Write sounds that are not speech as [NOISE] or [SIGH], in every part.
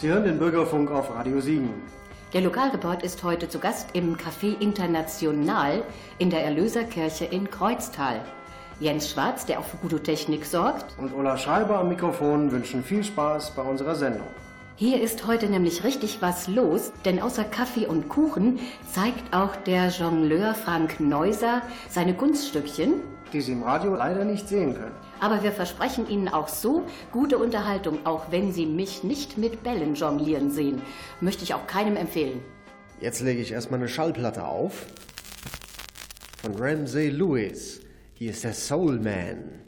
Sie hören den Bürgerfunk auf Radio 7. Der Lokalreport ist heute zu Gast im Café International in der Erlöserkirche in Kreuztal. Jens Schwarz, der auch für gute Technik sorgt. Und Ulla Schreiber am Mikrofon wünschen viel Spaß bei unserer Sendung. Hier ist heute nämlich richtig was los, denn außer Kaffee und Kuchen zeigt auch der Jongleur Frank Neuser seine Kunststückchen. Die Sie im Radio leider nicht sehen können. Aber wir versprechen Ihnen auch so gute Unterhaltung, auch wenn Sie mich nicht mit Bällen jonglieren sehen. Möchte ich auch keinem empfehlen. Jetzt lege ich erstmal eine Schallplatte auf. Von Ramsey Lewis. Hier ist der Soul Man.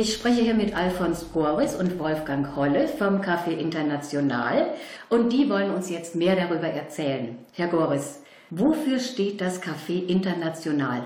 Ich spreche hier mit Alfons Boris und Wolfgang Holle vom Café International und die wollen uns jetzt mehr darüber erzählen. Herr Goris, wofür steht das Café International?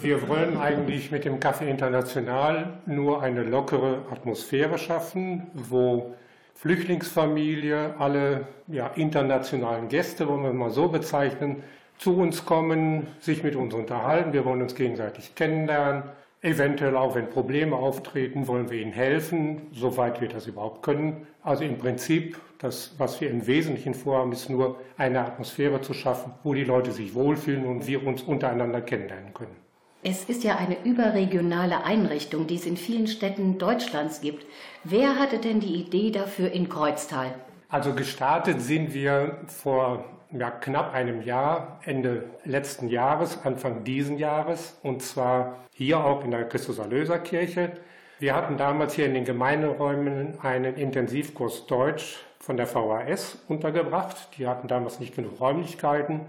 Wir wollen eigentlich mit dem Café International nur eine lockere Atmosphäre schaffen, wo Flüchtlingsfamilie, alle ja, internationalen Gäste, wollen wir mal so bezeichnen, zu uns kommen, sich mit uns unterhalten. Wir wollen uns gegenseitig kennenlernen Eventuell auch, wenn Probleme auftreten, wollen wir ihnen helfen, soweit wir das überhaupt können. Also im Prinzip, das, was wir im Wesentlichen vorhaben, ist nur eine Atmosphäre zu schaffen, wo die Leute sich wohlfühlen und wir uns untereinander kennenlernen können. Es ist ja eine überregionale Einrichtung, die es in vielen Städten Deutschlands gibt. Wer hatte denn die Idee dafür in Kreuztal? Also gestartet sind wir vor ja, knapp einem Jahr, Ende letzten Jahres, Anfang diesen Jahres, und zwar hier auch in der Christus-Erlöser-Kirche. Wir hatten damals hier in den Gemeinderäumen einen Intensivkurs Deutsch von der VHS untergebracht. Die hatten damals nicht genug Räumlichkeiten.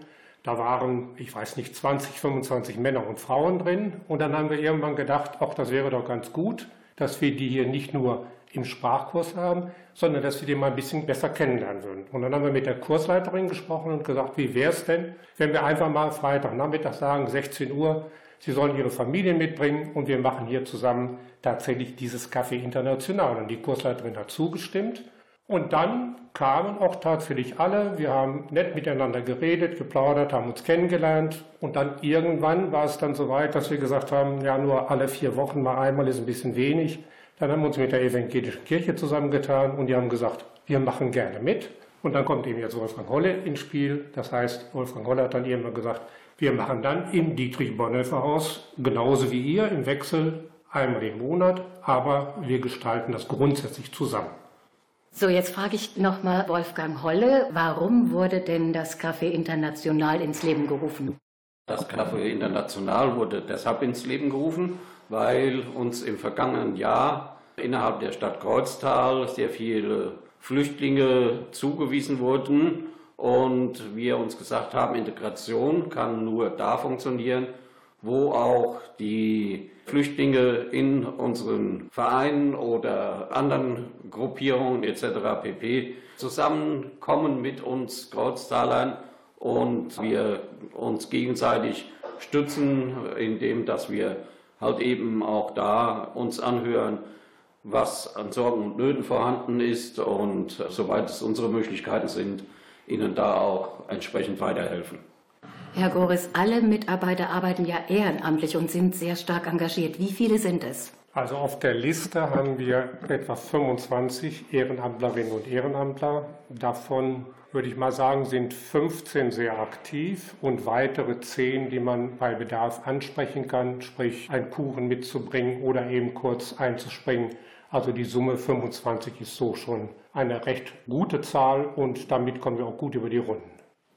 Da waren, ich weiß nicht, 20, 25 Männer und Frauen drin. Und dann haben wir irgendwann gedacht, ach, das wäre doch ganz gut, dass wir die hier nicht nur im Sprachkurs haben, sondern dass wir die mal ein bisschen besser kennenlernen würden. Und dann haben wir mit der Kursleiterin gesprochen und gesagt, wie wäre es denn, wenn wir einfach mal Freitagnachmittag sagen, 16 Uhr, Sie sollen ihre Familien mitbringen und wir machen hier zusammen tatsächlich dieses Café International. Und die Kursleiterin hat zugestimmt. Und dann kamen auch tatsächlich alle. Wir haben nett miteinander geredet, geplaudert, haben uns kennengelernt. Und dann irgendwann war es dann so weit, dass wir gesagt haben, ja, nur alle vier Wochen mal einmal ist ein bisschen wenig. Dann haben wir uns mit der evangelischen Kirche zusammengetan und die haben gesagt, wir machen gerne mit. Und dann kommt eben jetzt Wolfgang Holle ins Spiel. Das heißt, Wolfgang Holle hat dann irgendwann gesagt, wir machen dann im Dietrich-Bonhoeffer Haus genauso wie ihr im Wechsel einmal im Monat, aber wir gestalten das grundsätzlich zusammen. So, jetzt frage ich nochmal Wolfgang Holle, warum wurde denn das Café International ins Leben gerufen? Das Café International wurde deshalb ins Leben gerufen, weil uns im vergangenen Jahr innerhalb der Stadt Kreuztal sehr viele Flüchtlinge zugewiesen wurden und wir uns gesagt haben, Integration kann nur da funktionieren, wo auch die Flüchtlinge in unseren Vereinen oder anderen Gruppierungen etc. pp. zusammenkommen mit uns Kreuztalern und wir uns gegenseitig stützen, indem dass wir halt eben auch da uns anhören, was an Sorgen und Nöten vorhanden ist und soweit es unsere Möglichkeiten sind, ihnen da auch entsprechend weiterhelfen. Herr Goris, alle Mitarbeiter arbeiten ja ehrenamtlich und sind sehr stark engagiert. Wie viele sind es? Also auf der Liste haben wir etwa 25 Ehrenamtlerinnen und Ehrenamtler. Davon würde ich mal sagen, sind 15 sehr aktiv und weitere 10, die man bei Bedarf ansprechen kann, sprich einen Kuchen mitzubringen oder eben kurz einzuspringen. Also die Summe 25 ist so schon eine recht gute Zahl und damit kommen wir auch gut über die Runden.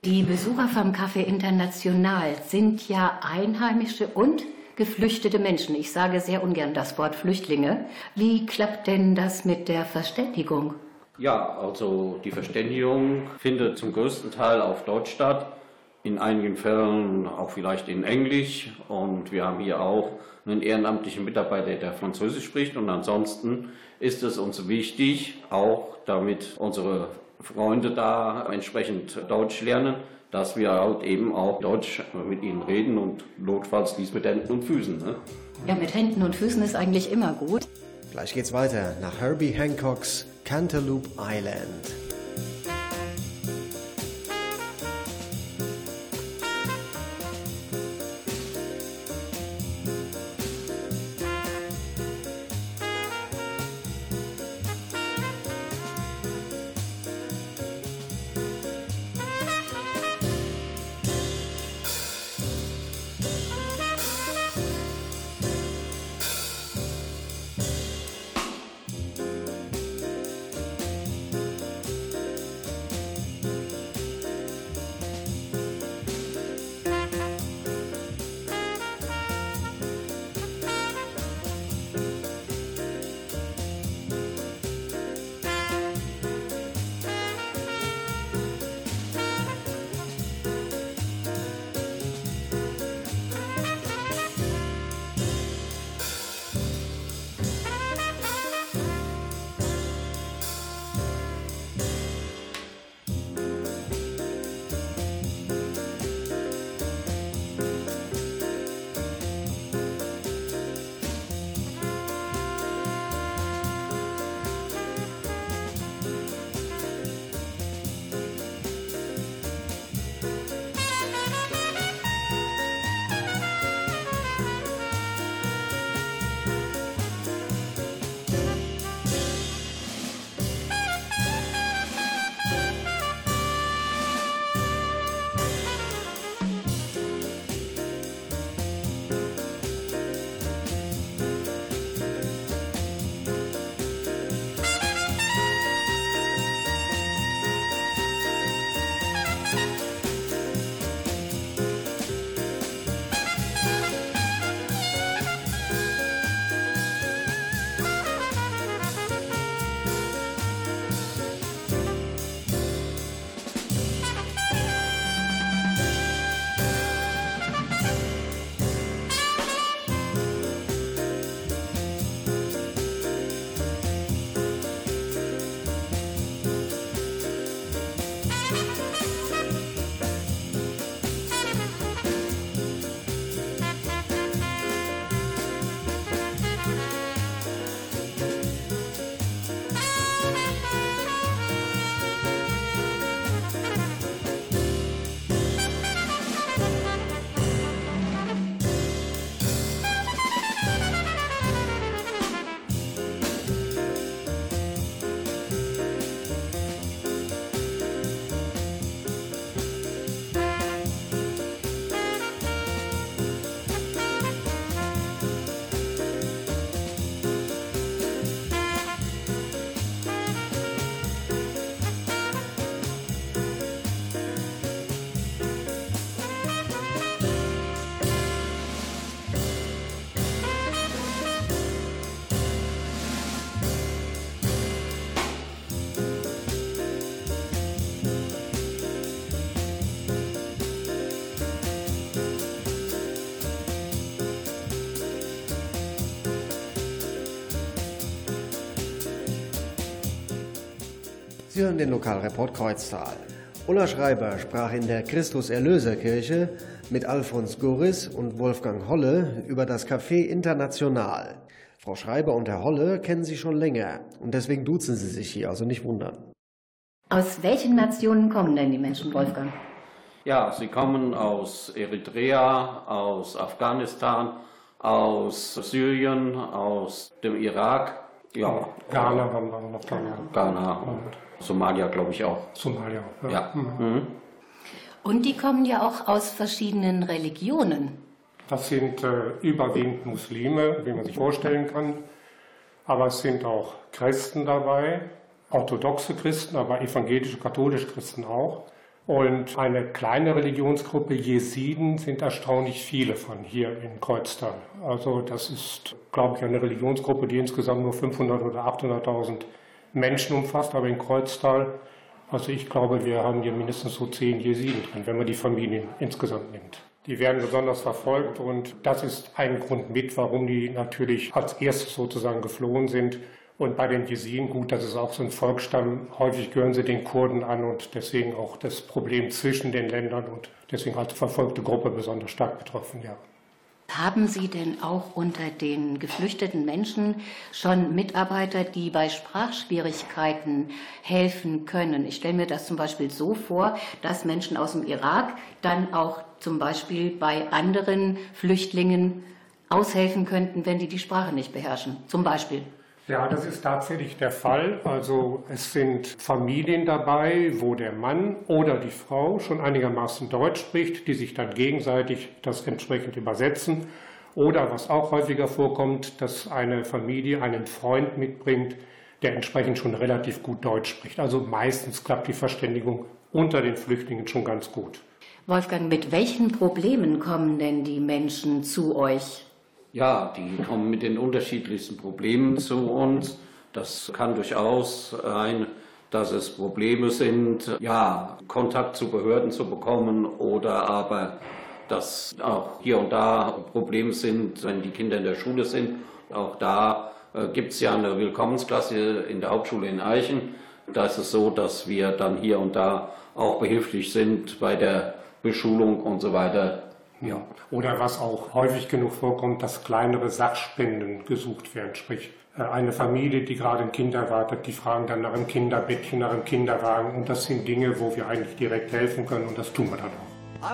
Die Besucher vom Café International sind ja Einheimische und geflüchtete Menschen. Ich sage sehr ungern das Wort Flüchtlinge. Wie klappt denn das mit der Verständigung? Ja, also die Verständigung findet zum größten Teil auf Deutsch statt, in einigen Fällen auch vielleicht in Englisch. Und wir haben hier auch einen ehrenamtlichen Mitarbeiter, der Französisch spricht. Und ansonsten ist es uns wichtig, auch damit unsere Freunde da entsprechend Deutsch lernen, dass wir halt eben auch Deutsch mit ihnen reden und notfalls dies mit Händen und Füßen. Ne? Ja, mit Händen und Füßen ist eigentlich immer gut. Gleich geht's weiter nach Herbie Hancocks Cantaloupe Island. Sie hören den Lokalreport Kreuztal. Ulla Schreiber sprach in der Christus-Erlöser-Kirche mit Alfons Goris und Wolfgang Holle über das Café International. Frau Schreiber und Herr Holle kennen Sie schon länger und deswegen duzen Sie sich hier, also nicht wundern. Aus welchen Nationen kommen denn die Menschen, Wolfgang? Ja, sie kommen aus Eritrea, aus Afghanistan, aus Syrien, aus dem Irak. Ja, Ghana haben wir noch da. Ghana und Somalia, glaube ich auch. Somalia. Ja. Mhm. Und die kommen ja auch aus verschiedenen Religionen. Das sind äh, überwiegend Muslime, wie man sich vorstellen kann. Aber es sind auch Christen dabei, orthodoxe Christen, aber evangelische, katholische Christen auch. Und eine kleine Religionsgruppe Jesiden sind erstaunlich viele von hier in Kreuztal. Also das ist, glaube ich, eine Religionsgruppe, die insgesamt nur 500 oder 800.000 Menschen umfasst, aber in Kreuztal, also ich glaube, wir haben hier mindestens so zehn Jesiden drin, wenn man die Familien insgesamt nimmt. Die werden besonders verfolgt und das ist ein Grund mit, warum die natürlich als erstes sozusagen geflohen sind. Und bei den Jesiden, gut, das ist auch so ein Volksstamm, häufig gehören sie den Kurden an und deswegen auch das Problem zwischen den Ländern und deswegen als verfolgte Gruppe besonders stark betroffen, ja. Haben Sie denn auch unter den geflüchteten Menschen schon Mitarbeiter, die bei Sprachschwierigkeiten helfen können? Ich stelle mir das zum Beispiel so vor, dass Menschen aus dem Irak dann auch zum Beispiel bei anderen Flüchtlingen aushelfen könnten, wenn die die Sprache nicht beherrschen. Zum Beispiel. Ja, das ist tatsächlich der Fall. Also es sind Familien dabei, wo der Mann oder die Frau schon einigermaßen Deutsch spricht, die sich dann gegenseitig das entsprechend übersetzen. Oder was auch häufiger vorkommt, dass eine Familie einen Freund mitbringt, der entsprechend schon relativ gut Deutsch spricht. Also meistens klappt die Verständigung unter den Flüchtlingen schon ganz gut. Wolfgang, mit welchen Problemen kommen denn die Menschen zu euch? Ja, die kommen mit den unterschiedlichsten Problemen zu uns. Das kann durchaus sein, dass es Probleme sind, ja, Kontakt zu Behörden zu bekommen oder aber, dass auch hier und da Probleme sind, wenn die Kinder in der Schule sind. Auch da äh, gibt es ja eine Willkommensklasse in der Hauptschule in Eichen. Da ist es so, dass wir dann hier und da auch behilflich sind bei der Beschulung und so weiter ja. Oder was auch häufig genug vorkommt, dass kleinere Sachspenden gesucht werden. Sprich, äh, eine Familie, die gerade ein Kind erwartet, die fragen dann nach einem Kinderbettchen, nach einem Kinderwagen. Und das sind Dinge, wo wir eigentlich direkt helfen können und das tun wir dann auch.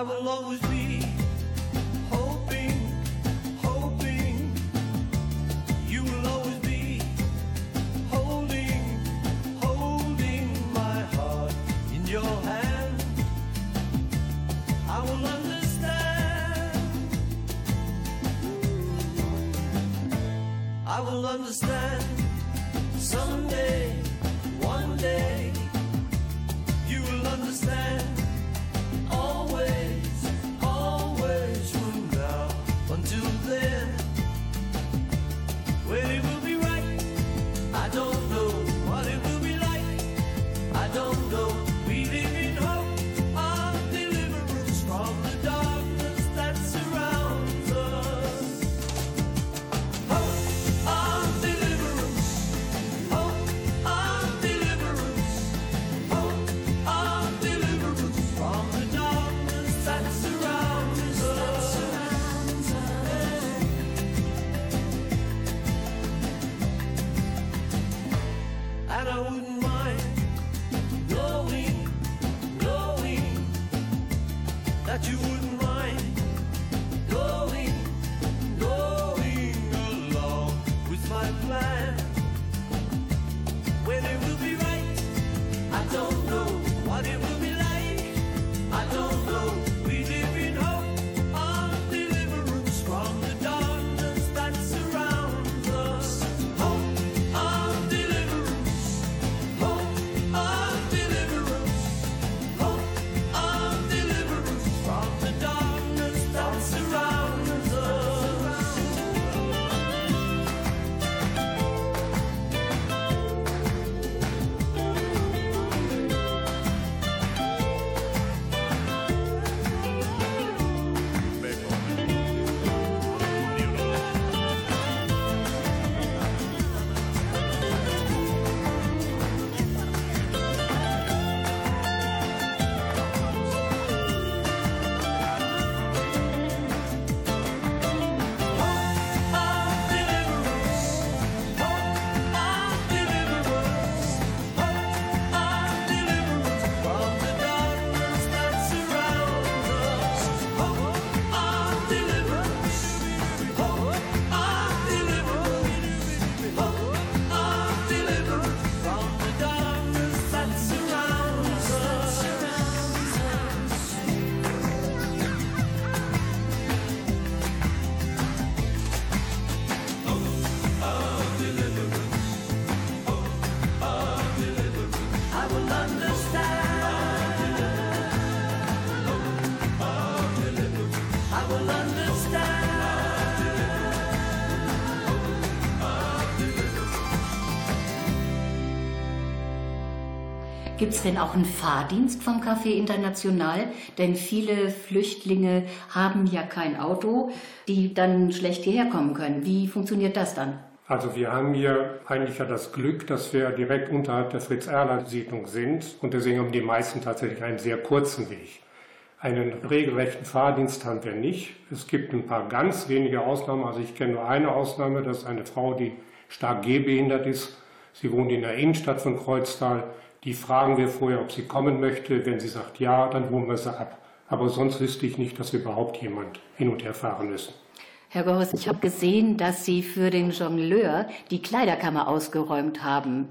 That you denn auch einen Fahrdienst vom Café International? Denn viele Flüchtlinge haben ja kein Auto, die dann schlecht hierher kommen können. Wie funktioniert das dann? Also wir haben hier eigentlich ja das Glück, dass wir direkt unterhalb der Fritz-Erler-Siedlung sind und deswegen haben die meisten tatsächlich einen sehr kurzen Weg. Einen regelrechten Fahrdienst haben wir nicht. Es gibt ein paar ganz wenige Ausnahmen. Also ich kenne nur eine Ausnahme, das ist eine Frau, die stark gehbehindert ist. Sie wohnt in der Innenstadt von Kreuztal. Die fragen wir vorher, ob sie kommen möchte. Wenn sie sagt ja, dann holen wir sie ab. Aber sonst wüsste ich nicht, dass wir überhaupt jemand hin und her fahren müssen. Herr Goris, ich habe gesehen, dass Sie für den Jongleur die Kleiderkammer ausgeräumt haben.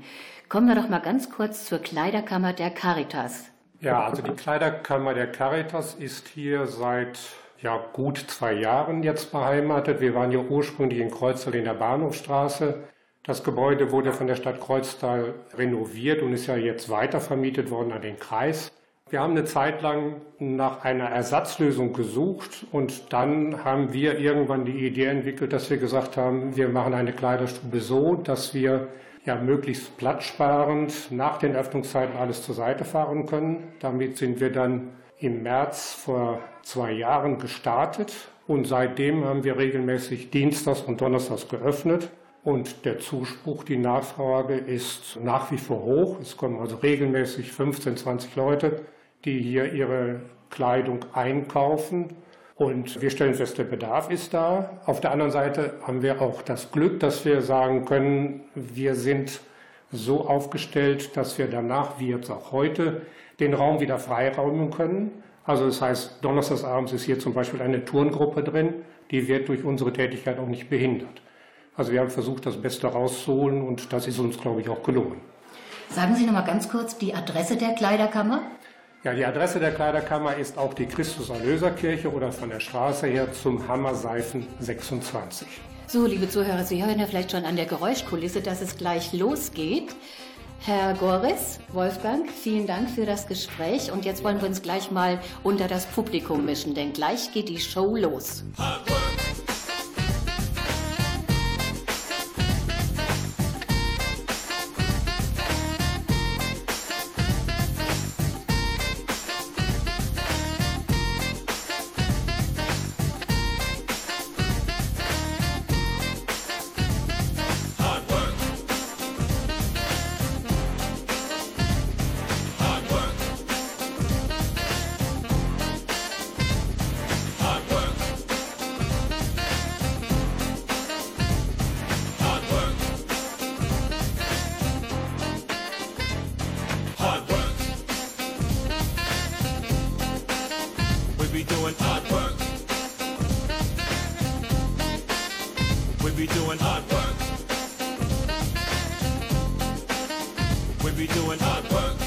Kommen wir doch mal ganz kurz zur Kleiderkammer der Caritas. Ja, also die Kleiderkammer der Caritas ist hier seit ja, gut zwei Jahren jetzt beheimatet. Wir waren ja ursprünglich in Kreuztal in der Bahnhofstraße. Das Gebäude wurde von der Stadt Kreuztal renoviert und ist ja jetzt weitervermietet worden an den Kreis. Wir haben eine Zeit lang nach einer Ersatzlösung gesucht und dann haben wir irgendwann die Idee entwickelt, dass wir gesagt haben, wir machen eine Kleiderstube so, dass wir ja möglichst platzsparend nach den Öffnungszeiten alles zur Seite fahren können. Damit sind wir dann im März vor zwei Jahren gestartet und seitdem haben wir regelmäßig Dienstags und Donnerstags geöffnet. Und der Zuspruch, die Nachfrage ist nach wie vor hoch. Es kommen also regelmäßig 15, 20 Leute, die hier ihre Kleidung einkaufen. Und wir stellen fest, der Bedarf ist da. Auf der anderen Seite haben wir auch das Glück, dass wir sagen können, wir sind so aufgestellt, dass wir danach, wie jetzt auch heute, den Raum wieder freiräumen können. Also das heißt, donnerstagsabends ist hier zum Beispiel eine Turngruppe drin, die wird durch unsere Tätigkeit auch nicht behindert. Also wir haben versucht, das Beste rauszuholen und das ist uns, glaube ich, auch gelungen. Sagen Sie noch mal ganz kurz die Adresse der Kleiderkammer. Ja, die Adresse der Kleiderkammer ist auch die Christus-Erlöser-Kirche oder von der Straße her zum Hammerseifen 26. So, liebe Zuhörer, Sie hören ja vielleicht schon an der Geräuschkulisse, dass es gleich losgeht. Herr Goris, Wolfgang, vielen Dank für das Gespräch und jetzt wollen wir uns gleich mal unter das Publikum mischen, denn gleich geht die Show los. Hard be doing hard work. We be doing hard work.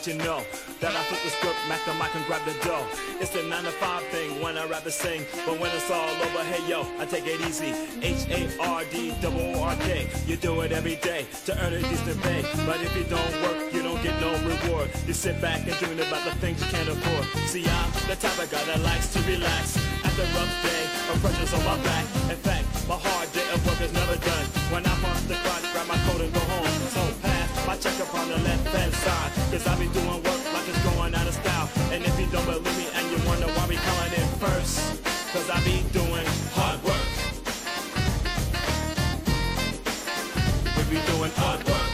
Let you know that I flip the script, Mac the mic and grab the dough. It's the nine to five thing when I rather sing, but when it's all over, hey yo, I take it easy. H A R D double O R K. You do it every day to earn a decent pay, but if you don't work, you don't get no reward. You sit back and dream about the things you can't afford. See, I'm the type of guy that likes to relax. after a rough day of pressures on my back. In fact, my hard day of work is never done. When I'm punch the clock, grab my coat and go home. So pass my check up on the left hand side. Cause I be doing work like it's going out of style. And if you don't believe me and you wonder why we calling it first, cause I be doing hard work. We be doing hard work.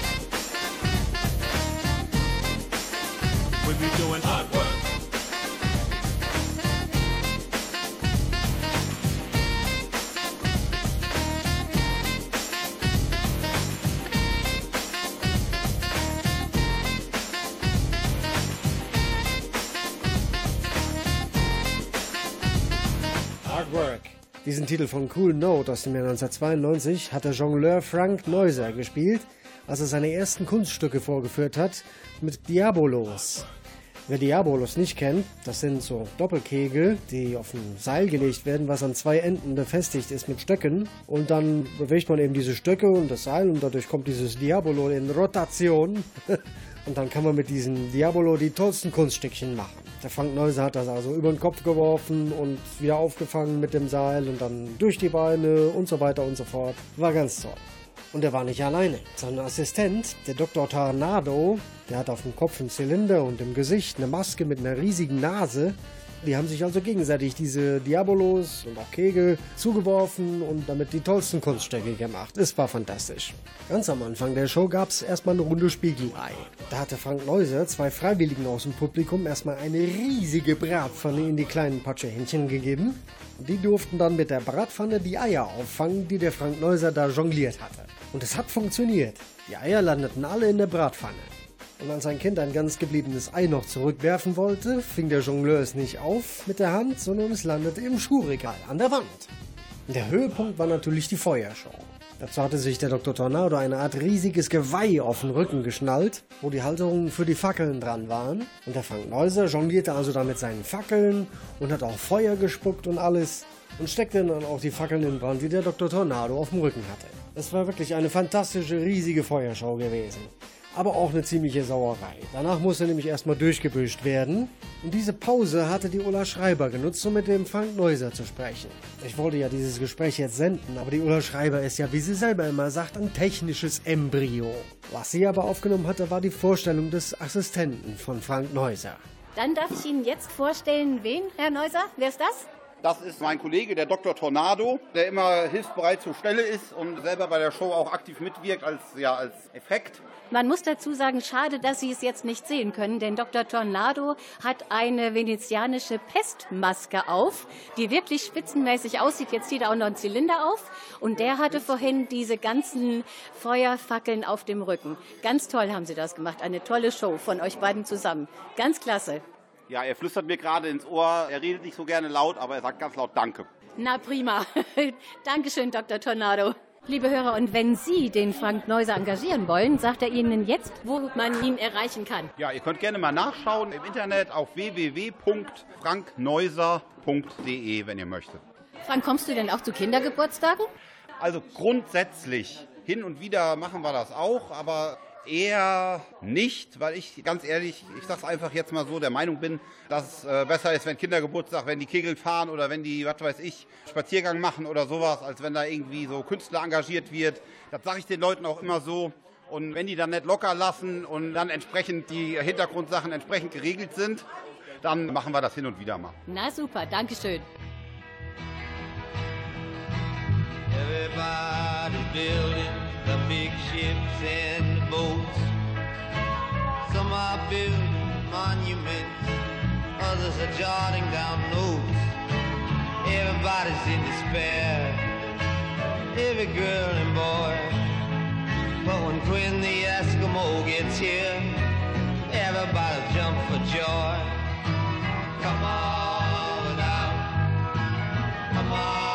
We be doing hard work. Diesen Titel von Cool Note aus dem Jahr 1992 hat der Jongleur Frank Neuser gespielt, als er seine ersten Kunststücke vorgeführt hat mit Diabolos. Wer Diabolos nicht kennt, das sind so Doppelkegel, die auf ein Seil gelegt werden, was an zwei Enden befestigt ist mit Stöcken. Und dann bewegt man eben diese Stöcke und das Seil und dadurch kommt dieses Diabolo in Rotation. [LAUGHS] Und dann kann man mit diesem Diabolo die tollsten Kunststückchen machen. Der Frank Neuser hat das also über den Kopf geworfen und wieder aufgefangen mit dem Seil und dann durch die Beine und so weiter und so fort. War ganz toll. Und er war nicht alleine. Sein Assistent, der Dr. Tornado, der hat auf dem Kopf einen Zylinder und im Gesicht eine Maske mit einer riesigen Nase. Die haben sich also gegenseitig diese Diabolos und auch Kegel zugeworfen und damit die tollsten Kunststücke gemacht. Es war fantastisch. Ganz am Anfang der Show gab es erstmal eine Runde Spiegelei. Da hatte Frank Neuser zwei Freiwilligen aus dem Publikum erstmal eine riesige Bratpfanne in die kleinen Patschehändchen gegeben. Die durften dann mit der Bratpfanne die Eier auffangen, die der Frank Neuser da jongliert hatte. Und es hat funktioniert. Die Eier landeten alle in der Bratpfanne. Und als ein Kind ein ganz gebliebenes Ei noch zurückwerfen wollte, fing der Jongleur es nicht auf mit der Hand, sondern es landete im Schuhregal an der Wand. Der Höhepunkt war natürlich die Feuershow. Dazu hatte sich der Dr. Tornado eine Art riesiges Geweih auf den Rücken geschnallt, wo die Halterungen für die Fackeln dran waren. Und der Frank Neuser jonglierte also da mit seinen Fackeln und hat auch Feuer gespuckt und alles und steckte dann auch die Fackeln in Brand, die der Dr. Tornado auf dem Rücken hatte. Es war wirklich eine fantastische, riesige Feuershow gewesen aber auch eine ziemliche Sauerei. Danach musste nämlich erstmal durchgebüscht werden. Und diese Pause hatte die Ulla Schreiber genutzt, um mit dem Frank Neuser zu sprechen. Ich wollte ja dieses Gespräch jetzt senden, aber die Ulla Schreiber ist ja, wie sie selber immer sagt, ein technisches Embryo. Was sie aber aufgenommen hatte, war die Vorstellung des Assistenten von Frank Neuser. Dann darf ich Ihnen jetzt vorstellen, wen, Herr Neuser? Wer ist das? Das ist mein Kollege, der Dr. Tornado, der immer hilfsbereit zur Stelle ist und selber bei der Show auch aktiv mitwirkt als, ja, als Effekt. Man muss dazu sagen, schade, dass Sie es jetzt nicht sehen können, denn Dr. Tornado hat eine venezianische Pestmaske auf, die wirklich spitzenmäßig aussieht. Jetzt zieht er auch noch einen Zylinder auf und der hatte vorhin diese ganzen Feuerfackeln auf dem Rücken. Ganz toll haben Sie das gemacht. Eine tolle Show von euch beiden zusammen. Ganz klasse. Ja, er flüstert mir gerade ins Ohr. Er redet nicht so gerne laut, aber er sagt ganz laut Danke. Na prima. [LAUGHS] Dankeschön, Dr. Tornado. Liebe Hörer, und wenn Sie den Frank Neuser engagieren wollen, sagt er Ihnen jetzt, wo man ihn erreichen kann. Ja, ihr könnt gerne mal nachschauen im Internet auf www.frankneuser.de, wenn ihr möchtet. Frank, kommst du denn auch zu Kindergeburtstagen? Also grundsätzlich, hin und wieder machen wir das auch, aber eher nicht, weil ich ganz ehrlich, ich sag's einfach jetzt mal so, der Meinung bin, dass es äh, besser ist, wenn Kindergeburtstag, wenn die Kegel fahren oder wenn die, was weiß ich, Spaziergang machen oder sowas, als wenn da irgendwie so Künstler engagiert wird. Das sage ich den Leuten auch immer so. Und wenn die dann nicht locker lassen und dann entsprechend die Hintergrundsachen entsprechend geregelt sind, dann machen wir das hin und wieder mal. Na super, Dankeschön. Everybody's building the big ships and boats. Some are building monuments, others are jotting down notes. Everybody's in despair, every girl and boy. But when Quinn the Eskimo gets here, everybody jump for joy. Come on out, come on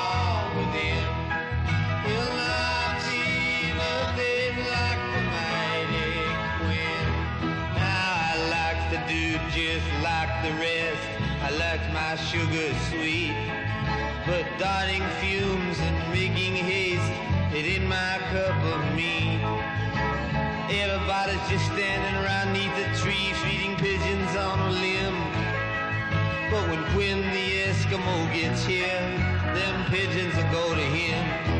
just standing around neath the tree, feeding pigeons on a limb. But when Quinn the Eskimo gets here, them pigeons will go to him.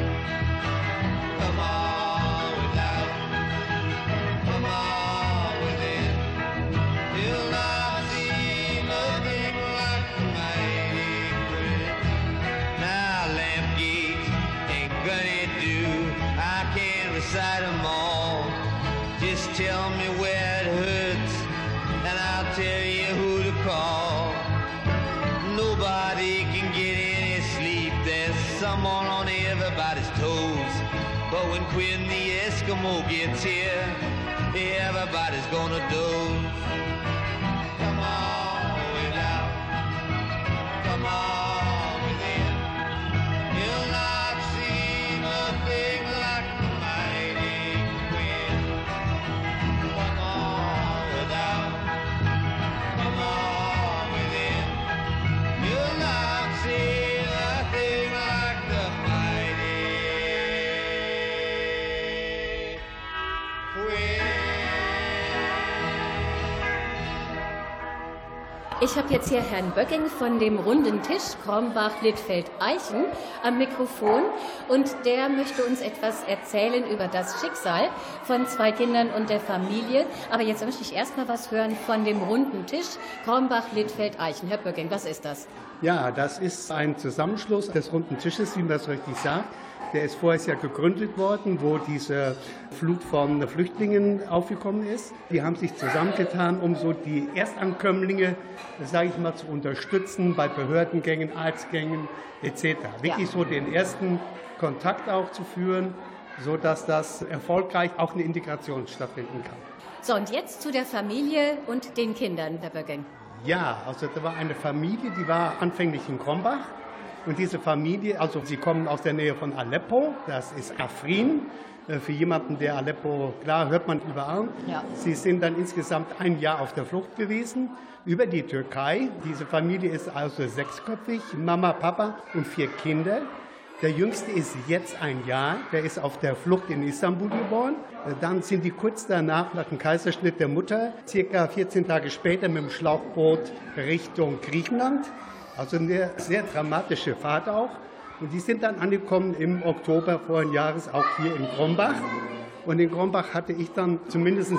Eskimo gets here, everybody's gonna doze. Ich habe jetzt hier Herrn Böcking von dem runden Tisch Krombach-Littfeld-Eichen am Mikrofon und der möchte uns etwas erzählen über das Schicksal von zwei Kindern und der Familie. Aber jetzt möchte ich erst mal was hören von dem runden Tisch Krombach-Littfeld-Eichen. Herr Böcking, was ist das? Ja, das ist ein Zusammenschluss des runden Tisches, wie man es richtig sagt. Der ist vorher ja gegründet worden, wo diese Flut von Flüchtlingen aufgekommen ist. Die haben sich zusammengetan, um so die Erstankömmlinge, sage ich mal, zu unterstützen bei Behördengängen, Arztgängen etc. Wirklich so den ersten Kontakt auch zu führen, so dass das erfolgreich auch eine Integration stattfinden kann. So, und jetzt zu der Familie und den Kindern, Herr Böcking. Ja, also da war eine Familie, die war anfänglich in Krombach. Und diese Familie, also sie kommen aus der Nähe von Aleppo, das ist Afrin. Äh, Für jemanden, der Aleppo, klar, hört man überall. Ja. Sie sind dann insgesamt ein Jahr auf der Flucht gewesen über die Türkei. Diese Familie ist also sechsköpfig, Mama, Papa und vier Kinder. Der jüngste ist jetzt ein Jahr, der ist auf der Flucht in Istanbul geboren. Äh, Dann sind die kurz danach, nach dem Kaiserschnitt der Mutter, circa 14 Tage später mit dem Schlauchboot Richtung Griechenland. Also eine sehr dramatische Fahrt auch. Und die sind dann angekommen im Oktober vorigen Jahres auch hier in Krombach. Und in Krombach hatte ich dann zumindest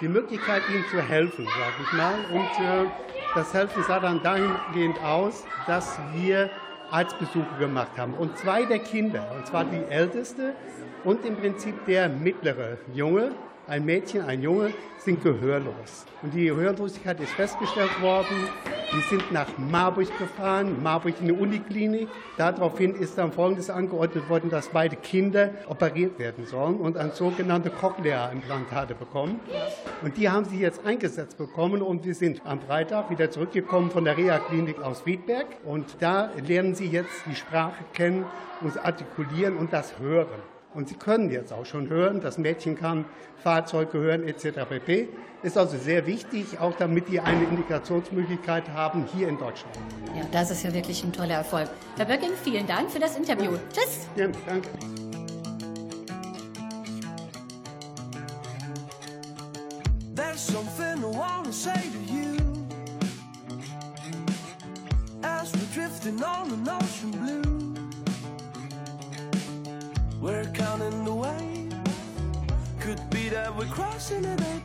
die Möglichkeit, ihnen zu helfen, sage ich mal. Und äh, das Helfen sah dann dahingehend aus, dass wir Arztbesuche gemacht haben. Und zwei der Kinder, und zwar die älteste und im Prinzip der mittlere Junge, ein Mädchen, ein Junge, sind gehörlos. Und die Gehörlosigkeit ist festgestellt worden. Die sind nach Marburg gefahren, Marburg in die Uniklinik. Daraufhin ist dann Folgendes angeordnet worden, dass beide Kinder operiert werden sollen und ein sogenannte Cochlea-Implantate bekommen. Und die haben sie jetzt eingesetzt bekommen und wir sind am Freitag wieder zurückgekommen von der Reha-Klinik aus Friedberg. Und da lernen sie jetzt die Sprache kennen und artikulieren und das Hören. Und sie können jetzt auch schon hören, das Mädchen kann Fahrzeuge hören etc. pp. Ist also sehr wichtig, auch damit die eine Integrationsmöglichkeit haben hier in Deutschland. Ja, das ist ja wirklich ein toller Erfolg. Herr Böcking, vielen Dank für das Interview. Tschüss. Ja, danke. passionate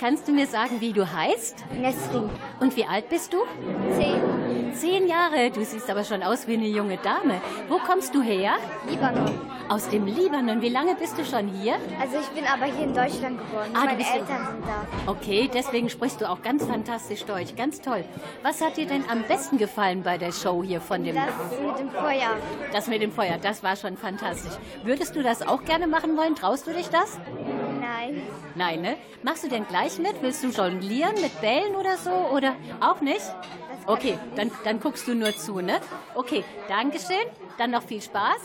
Kannst du mir sagen, wie du heißt? Nesrin. Und wie alt bist du? Zehn. Zehn Jahre. Du siehst aber schon aus wie eine junge Dame. Wo kommst du her? Libanon. Aus dem Libanon. Wie lange bist du schon hier? Also ich bin aber hier in Deutschland geboren. Ah, du Meine Eltern sind da. Okay, deswegen sprichst du auch ganz fantastisch Deutsch. Ganz toll. Was hat dir denn am besten gefallen bei der Show hier von dem... Das mit dem Feuer. Das mit dem Feuer, das war schon fantastisch. Würdest du das auch gerne machen wollen? Traust du dich das? Nein. Nein, ne? Machst du denn gleich mit? Willst du jonglieren mit Bällen oder so? Oder auch nicht? Okay, dann, dann guckst du nur zu, ne? Okay, Dankeschön. Dann noch viel Spaß.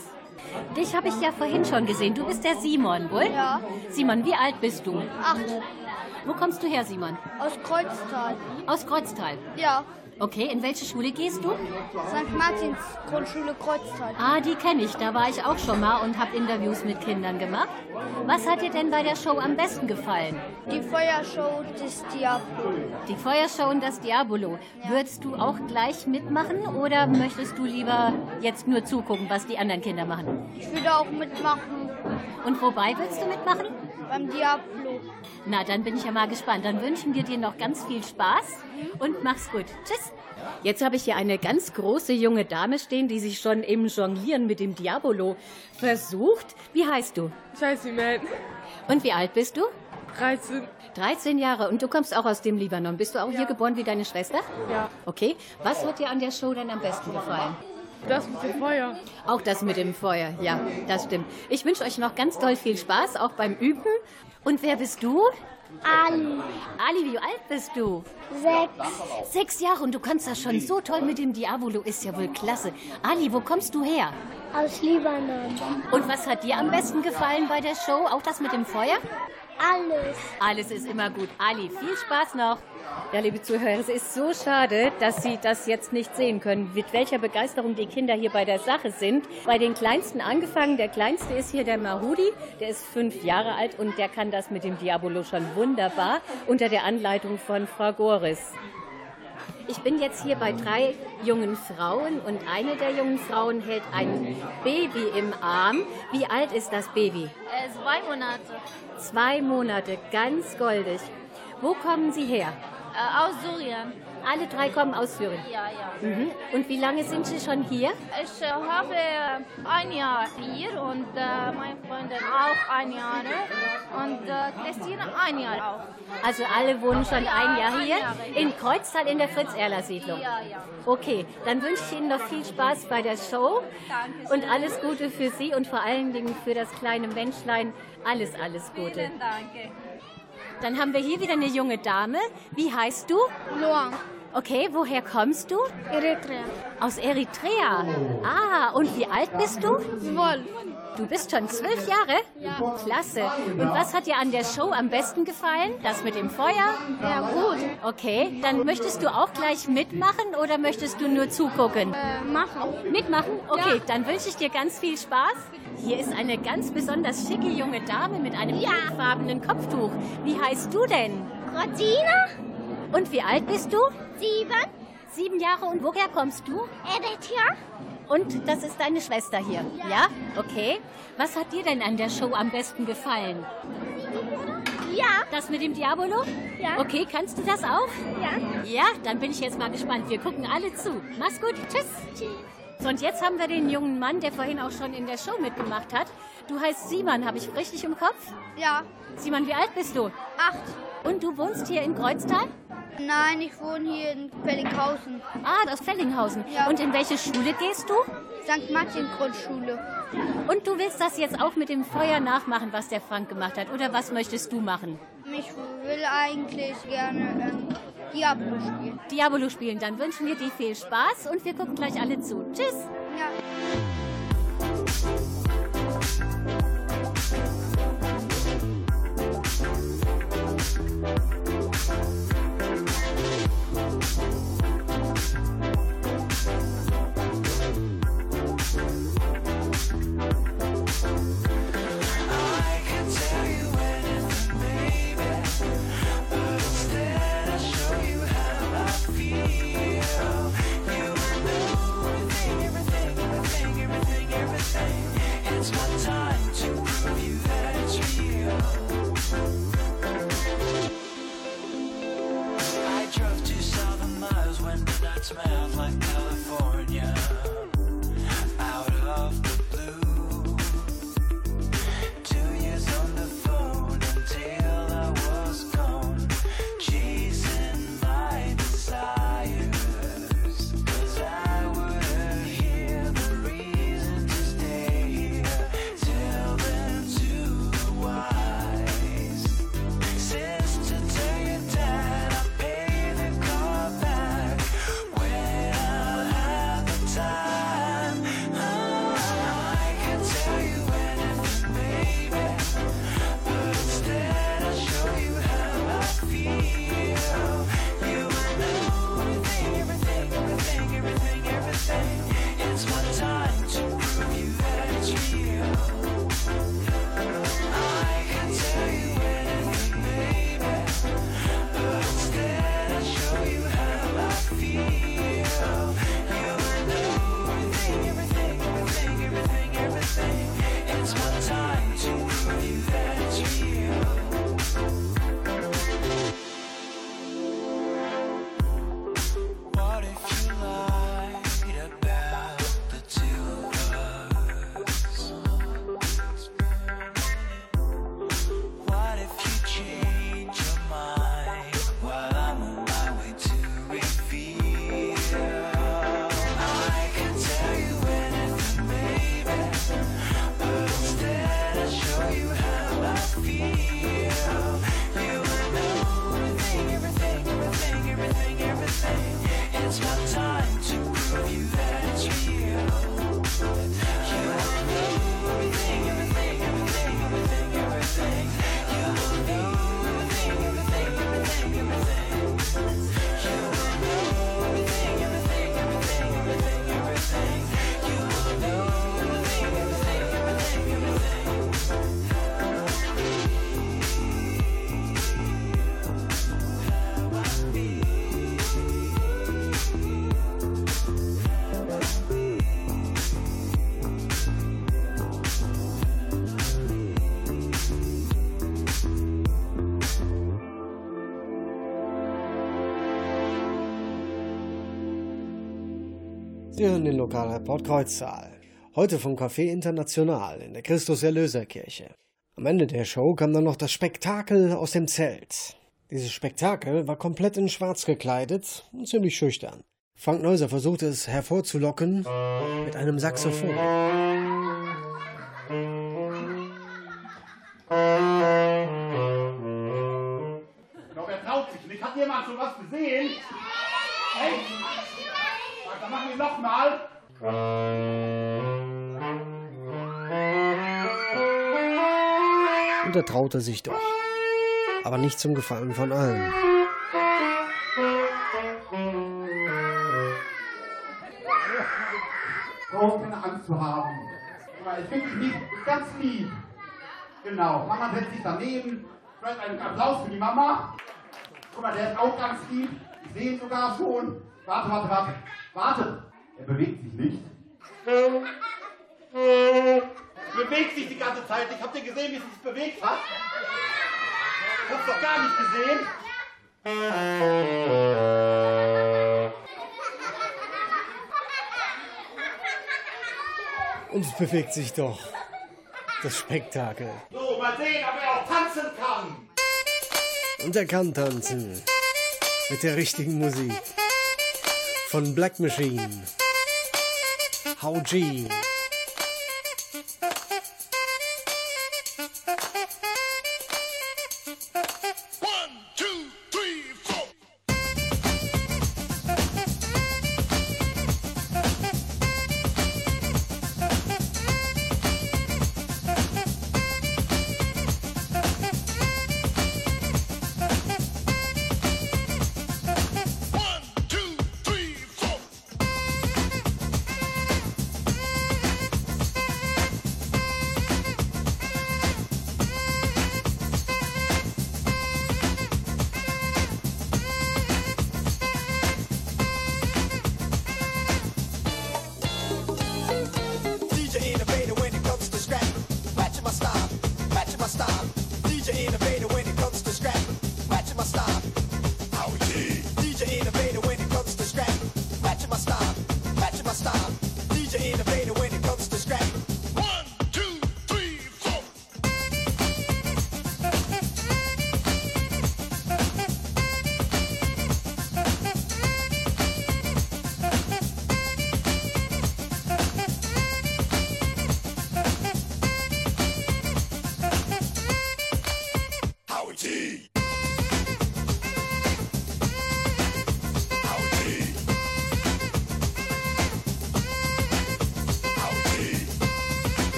Dich habe ich ja vorhin schon gesehen. Du bist der Simon, wohl? Ja. Simon, wie alt bist du? Acht. Wo kommst du her, Simon? Aus Kreuztal. Aus Kreuztal. Ja. Okay, in welche Schule gehst du? St. Martins Grundschule Kreuztal. Ah, die kenne ich. Da war ich auch schon mal und habe Interviews mit Kindern gemacht. Was hat dir denn bei der Show am besten gefallen? Die Feuershow des Diablo. Die Feuershow und das Diabolo. Würdest du auch gleich mitmachen oder möchtest du lieber jetzt nur zugucken, was die anderen Kinder machen? Ich würde auch mitmachen Und wobei willst du mitmachen? Beim Diablo. Na, dann bin ich ja mal gespannt. Dann wünschen wir dir noch ganz viel Spaß und mach's gut. Tschüss. Jetzt habe ich hier eine ganz große junge Dame stehen, die sich schon im Jonglieren mit dem Diabolo versucht. Wie heißt du? Scheiße, man. Und wie alt bist du? 13. 13 Jahre. Und du kommst auch aus dem Libanon. Bist du auch hier geboren wie deine Schwester? Ja. Okay. Was hat dir an der Show denn am besten gefallen? Das mit dem Feuer. Auch das mit dem Feuer, ja, das stimmt. Ich wünsche euch noch ganz doll viel Spaß, auch beim Üben. Und wer bist du? Ali. Ali, wie alt bist du? Sechs. Sechs Jahre und du kannst das schon so toll mit dem Diabolo, ist ja wohl klasse. Ali, wo kommst du her? Aus Libanon. Und was hat dir am besten gefallen bei der Show? Auch das mit dem Feuer? Alles. Alles ist immer gut. Ali, viel Spaß noch. Ja, liebe Zuhörer, es ist so schade, dass Sie das jetzt nicht sehen können, mit welcher Begeisterung die Kinder hier bei der Sache sind. Bei den Kleinsten angefangen. Der Kleinste ist hier der Mahudi, der ist fünf Jahre alt und der kann das mit dem Diabolo schon wunderbar unter der Anleitung von Frau Goris. Ich bin jetzt hier bei drei jungen Frauen und eine der jungen Frauen hält ein Baby im Arm. Wie alt ist das Baby? Äh, zwei Monate. Zwei Monate, ganz goldig. Wo kommen Sie her? Äh, aus Syrien. Alle drei kommen aus Syrien. Ja, ja. Mhm. Und wie lange sind Sie schon hier? Ich äh, habe ein Jahr hier und äh, meine Freundin auch ein Jahr und äh, Christine ein Jahr auch. Also alle wohnen schon Ja, ein Jahr ein hier Jahr, ja. in Kreuztal in der Fritz-Erler-Siedlung. Ja, ja. Okay, dann wünsche ich Ihnen noch viel Spaß bei der Show Dankeschön. und alles Gute für Sie und vor allen Dingen für das kleine Menschlein. Alles, alles Gute. Vielen Dank. Dann haben wir hier wieder eine junge Dame. Wie heißt du? Luang. Okay, woher kommst du? Eritrea. Aus Eritrea. Ah, und wie alt bist du? Zwölf. Du bist schon zwölf Jahre? Ja. Klasse. Und was hat dir an der Show am besten gefallen? Das mit dem Feuer? Ja, gut. Okay, dann möchtest du auch gleich mitmachen oder möchtest du nur zugucken? Äh, machen. Mitmachen? Okay, dann wünsche ich dir ganz viel Spaß. Hier ist eine ganz besonders schicke junge Dame mit einem pinkfarbenen Kopftuch. Wie heißt du denn? Rotina. Und wie alt bist du? Sieben. Sieben Jahre und woher kommst du? Eritrea. Und das ist deine Schwester hier. Ja. Okay. Was hat dir denn an der Show am besten gefallen? Ja. Das mit dem Diabolo? Ja. Okay, kannst du das auch? Ja. Ja, dann bin ich jetzt mal gespannt. Wir gucken alle zu. Mach's gut. Tschüss. Tschüss. So, und jetzt haben wir den jungen Mann, der vorhin auch schon in der Show mitgemacht hat. Du heißt Simon, habe ich richtig im Kopf? Ja. Simon, wie alt bist du? Acht. Und du wohnst hier in Kreuztal? Nein, ich wohne hier in Fellinghausen. Ah, aus Fellinghausen. Ja. Und in welche Schule gehst du? St. Martin Grundschule. Und du willst das jetzt auch mit dem Feuer nachmachen, was der Frank gemacht hat? Oder was möchtest du machen? Ich will eigentlich gerne ähm, Diablo spielen. Diabolo spielen. Dann wünschen wir dir viel Spaß und wir gucken gleich alle zu. Tschüss. Ja. Lokalreport Kreuzsaal. Heute vom Café International in der Christus-Erlöser-Kirche. Am Ende der Show kam dann noch das Spektakel aus dem Zelt. Dieses Spektakel war komplett in schwarz gekleidet und ziemlich schüchtern. Frank Neuser versuchte es hervorzulocken mit einem Saxophon. Glaube, er traut sich nicht. Hat jemand sowas gesehen? Ach, dann machen wir nochmal. Und er traute sich doch. Aber nicht zum Gefallen von allen. Braucht keine Angst zu haben. Aber ich finde dich ganz lieb. Genau, Mama setzt sich daneben. Vielleicht einen Applaus für die Mama. Guck mal, der ist auch ganz lieb. Ich sehe ihn sogar schon. Warte, warte, warte. Warte. Er bewegt sich nicht. Bewegt sich die ganze Zeit. Ich habe dir gesehen, wie es sich bewegt hat. Hab's doch gar nicht gesehen. Und es bewegt sich doch. Das Spektakel. So, mal sehen, ob er auch tanzen kann. Und er kann tanzen. Mit der richtigen Musik. Von Black Machine. 好劲 G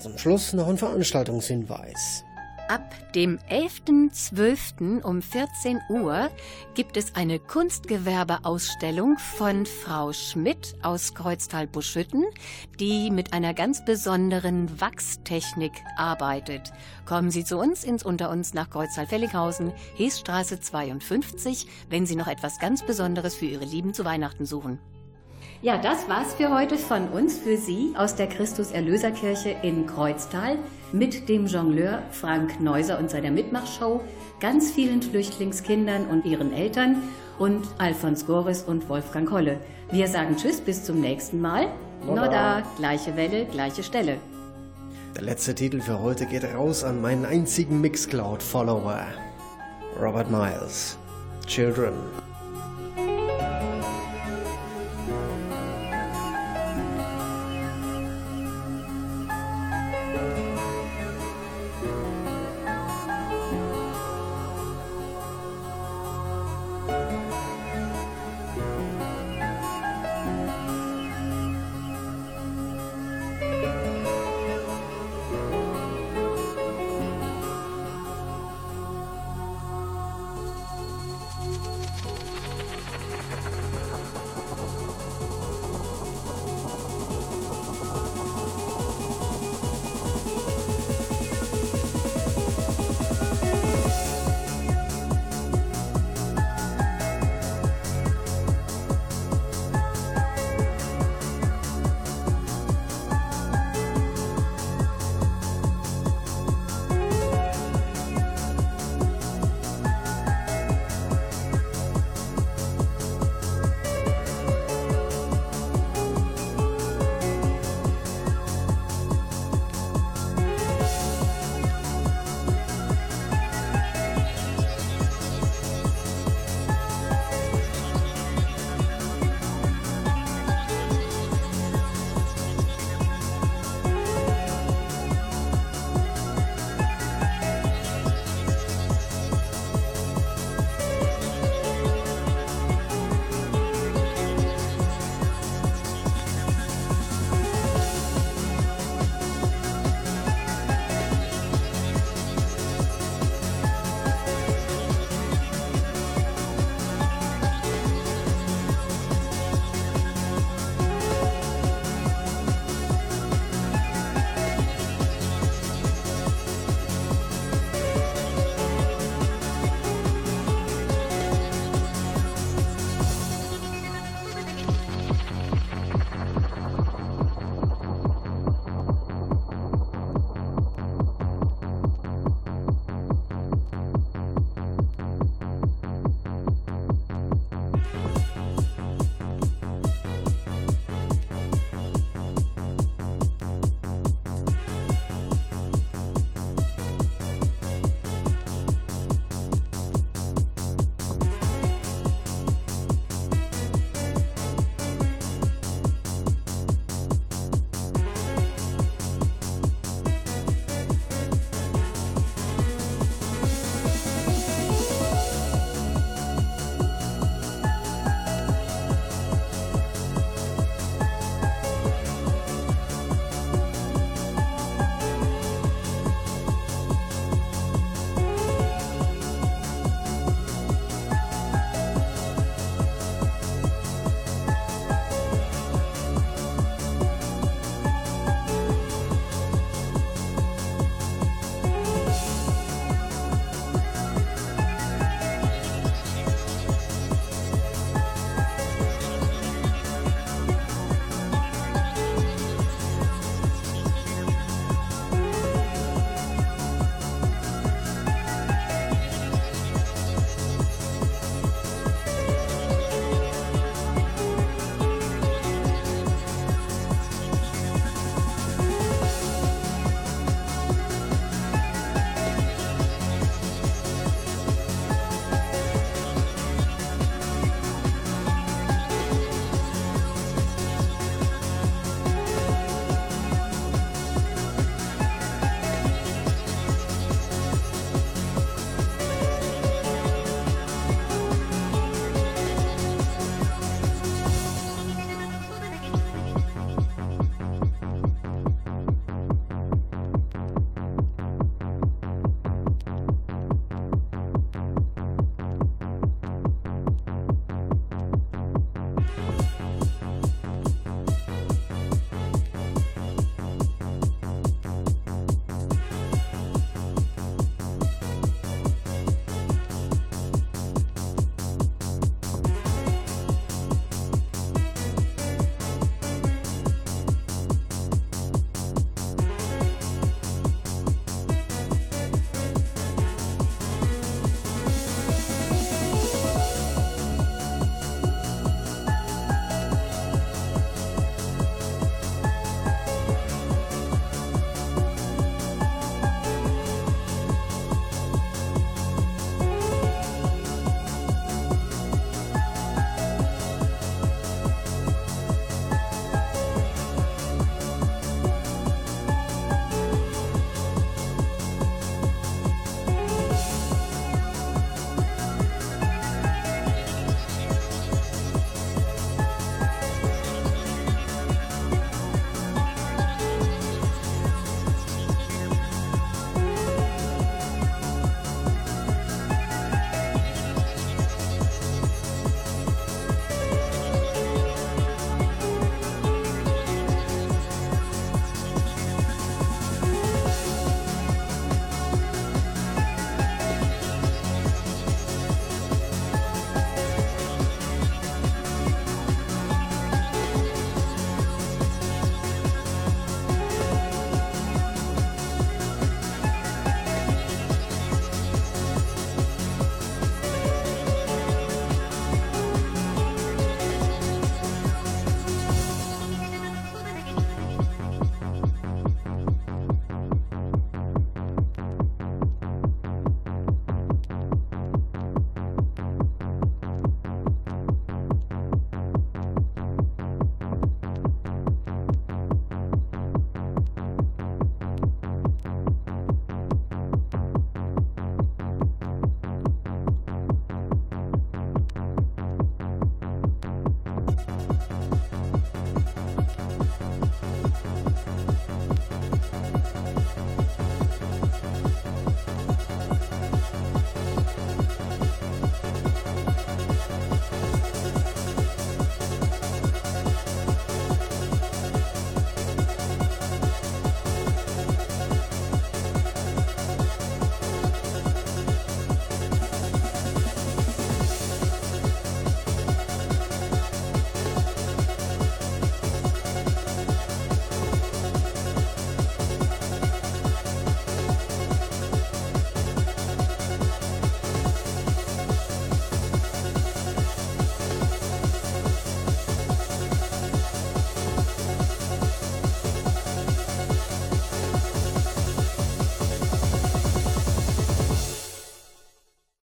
Zum Schluss noch ein Veranstaltungshinweis. Ab dem 11.12. um 14 Uhr gibt es eine Kunstgewerbeausstellung von Frau Schmidt aus Kreuztal-Buschütten, die mit einer ganz besonderen Wachstechnik arbeitet. Kommen Sie zu uns ins Unter uns nach Kreuztal-Fellighausen, Heesstraße 52, wenn Sie noch etwas ganz Besonderes für Ihre Lieben zu Weihnachten suchen. Ja, das war's für heute von uns, für Sie aus der Christus-Erlöser-Kirche in Kreuztal mit dem Jongleur Frank Neuser und seiner Mitmachshow, ganz vielen Flüchtlingskindern und ihren Eltern und Alfons Goris und Wolfgang Holle. Wir sagen Tschüss, bis zum nächsten Mal. Nodda. Gleiche Welle, gleiche Stelle. Der letzte Titel für heute geht raus an meinen einzigen Mixcloud-Follower, Robert Miles. Children